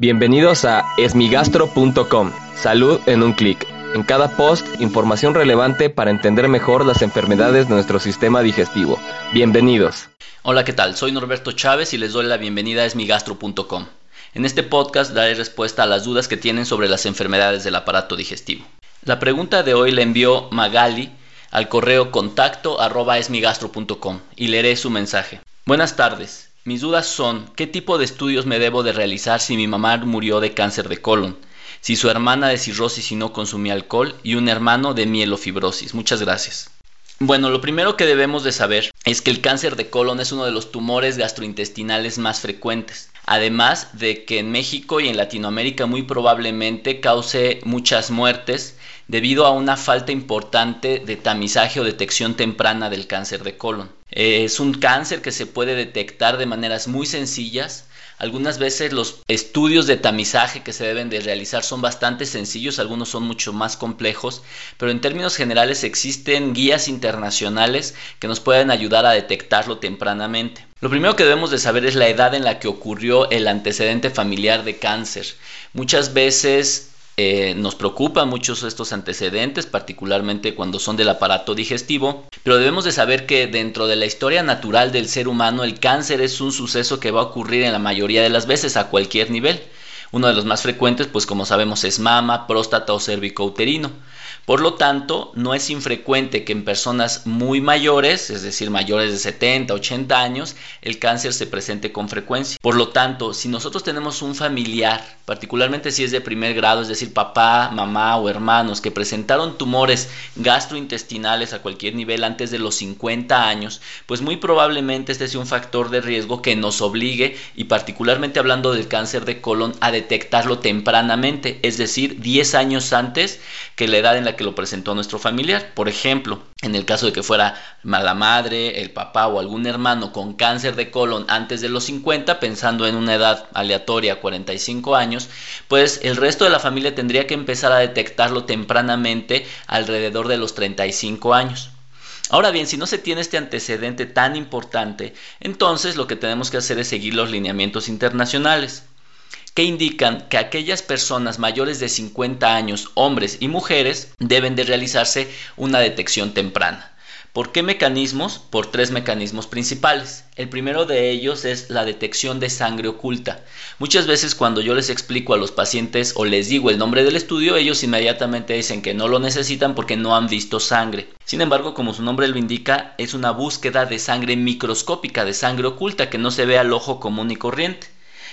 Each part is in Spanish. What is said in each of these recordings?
Bienvenidos a esmigastro.com. Salud en un clic. En cada post, información relevante para entender mejor las enfermedades de nuestro sistema digestivo. Bienvenidos. Hola, ¿qué tal? Soy Norberto Chávez y les doy la bienvenida a esmigastro.com. En este podcast daré respuesta a las dudas que tienen sobre las enfermedades del aparato digestivo. La pregunta de hoy la envió Magali al correo contacto arroba esmigastro.com y leeré su mensaje. Buenas tardes. Mis dudas son, ¿qué tipo de estudios me debo de realizar si mi mamá murió de cáncer de colon? Si su hermana de cirrosis y no consumía alcohol y un hermano de mielofibrosis. Muchas gracias. Bueno, lo primero que debemos de saber es que el cáncer de colon es uno de los tumores gastrointestinales más frecuentes. Además de que en México y en Latinoamérica muy probablemente cause muchas muertes debido a una falta importante de tamizaje o detección temprana del cáncer de colon. Es un cáncer que se puede detectar de maneras muy sencillas. Algunas veces los estudios de tamizaje que se deben de realizar son bastante sencillos, algunos son mucho más complejos, pero en términos generales existen guías internacionales que nos pueden ayudar a detectarlo tempranamente. Lo primero que debemos de saber es la edad en la que ocurrió el antecedente familiar de cáncer. Muchas veces eh, nos preocupan muchos estos antecedentes, particularmente cuando son del aparato digestivo, pero debemos de saber que dentro de la historia natural del ser humano el cáncer es un suceso que va a ocurrir en la mayoría de las veces a cualquier nivel. Uno de los más frecuentes, pues como sabemos, es mama, próstata o uterino. Por lo tanto, no es infrecuente que en personas muy mayores, es decir, mayores de 70, 80 años, el cáncer se presente con frecuencia. Por lo tanto, si nosotros tenemos un familiar, particularmente si es de primer grado, es decir, papá, mamá o hermanos que presentaron tumores gastrointestinales a cualquier nivel antes de los 50 años, pues muy probablemente este sea un factor de riesgo que nos obligue, y particularmente hablando del cáncer de colon, a detectarlo tempranamente, es decir, 10 años antes que la edad en la que lo presentó nuestro familiar. Por ejemplo, en el caso de que fuera la madre, el papá o algún hermano con cáncer de colon antes de los 50, pensando en una edad aleatoria, 45 años, pues el resto de la familia tendría que empezar a detectarlo tempranamente alrededor de los 35 años. Ahora bien, si no se tiene este antecedente tan importante, entonces lo que tenemos que hacer es seguir los lineamientos internacionales que indican que aquellas personas mayores de 50 años, hombres y mujeres, deben de realizarse una detección temprana. ¿Por qué mecanismos? Por tres mecanismos principales. El primero de ellos es la detección de sangre oculta. Muchas veces cuando yo les explico a los pacientes o les digo el nombre del estudio, ellos inmediatamente dicen que no lo necesitan porque no han visto sangre. Sin embargo, como su nombre lo indica, es una búsqueda de sangre microscópica, de sangre oculta que no se ve al ojo común y corriente.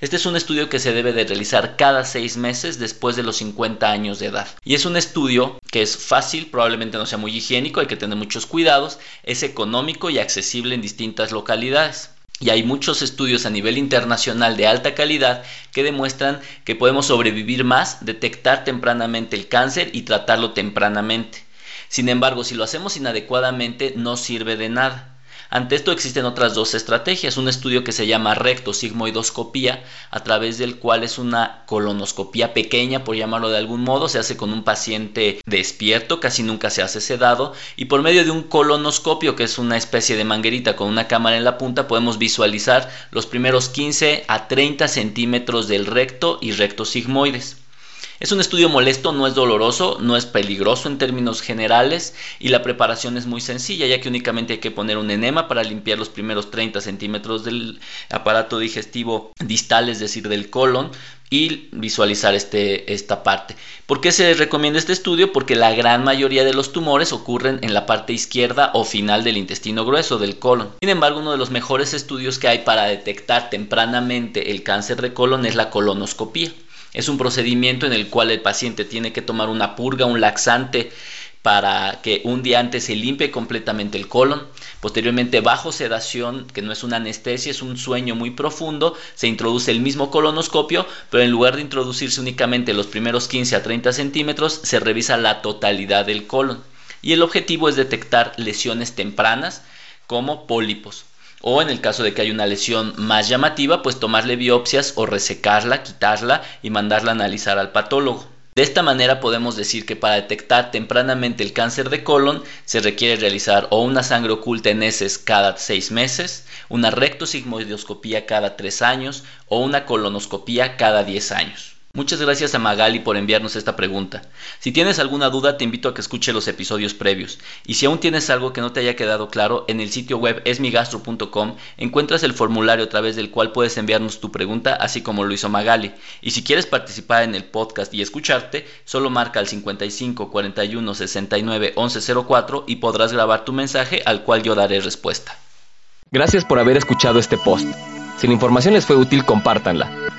Este es un estudio que se debe de realizar cada seis meses después de los 50 años de edad. Y es un estudio que es fácil, probablemente no sea muy higiénico, hay que tener muchos cuidados, es económico y accesible en distintas localidades. Y hay muchos estudios a nivel internacional de alta calidad que demuestran que podemos sobrevivir más, detectar tempranamente el cáncer y tratarlo tempranamente. Sin embargo, si lo hacemos inadecuadamente, no sirve de nada. Ante esto existen otras dos estrategias, un estudio que se llama rectosigmoidoscopía, a través del cual es una colonoscopía pequeña, por llamarlo de algún modo, se hace con un paciente despierto, casi nunca se hace sedado, y por medio de un colonoscopio, que es una especie de manguerita con una cámara en la punta, podemos visualizar los primeros 15 a 30 centímetros del recto y recto sigmoides. Es un estudio molesto, no es doloroso, no es peligroso en términos generales y la preparación es muy sencilla ya que únicamente hay que poner un enema para limpiar los primeros 30 centímetros del aparato digestivo distal, es decir, del colon, y visualizar este, esta parte. ¿Por qué se recomienda este estudio? Porque la gran mayoría de los tumores ocurren en la parte izquierda o final del intestino grueso del colon. Sin embargo, uno de los mejores estudios que hay para detectar tempranamente el cáncer de colon es la colonoscopía. Es un procedimiento en el cual el paciente tiene que tomar una purga, un laxante, para que un día antes se limpie completamente el colon. Posteriormente, bajo sedación, que no es una anestesia, es un sueño muy profundo, se introduce el mismo colonoscopio, pero en lugar de introducirse únicamente los primeros 15 a 30 centímetros, se revisa la totalidad del colon. Y el objetivo es detectar lesiones tempranas como pólipos o en el caso de que haya una lesión más llamativa, pues tomarle biopsias o resecarla, quitarla y mandarla a analizar al patólogo. De esta manera podemos decir que para detectar tempranamente el cáncer de colon se requiere realizar o una sangre oculta en heces cada 6 meses, una rectosigmoidoscopía cada 3 años o una colonoscopía cada 10 años. Muchas gracias a Magali por enviarnos esta pregunta. Si tienes alguna duda te invito a que escuche los episodios previos. Y si aún tienes algo que no te haya quedado claro, en el sitio web esmigastro.com encuentras el formulario a través del cual puedes enviarnos tu pregunta, así como lo hizo Magali. Y si quieres participar en el podcast y escucharte, solo marca al 55 41 69 11 04 y podrás grabar tu mensaje al cual yo daré respuesta. Gracias por haber escuchado este post. Si la información les fue útil, compártanla.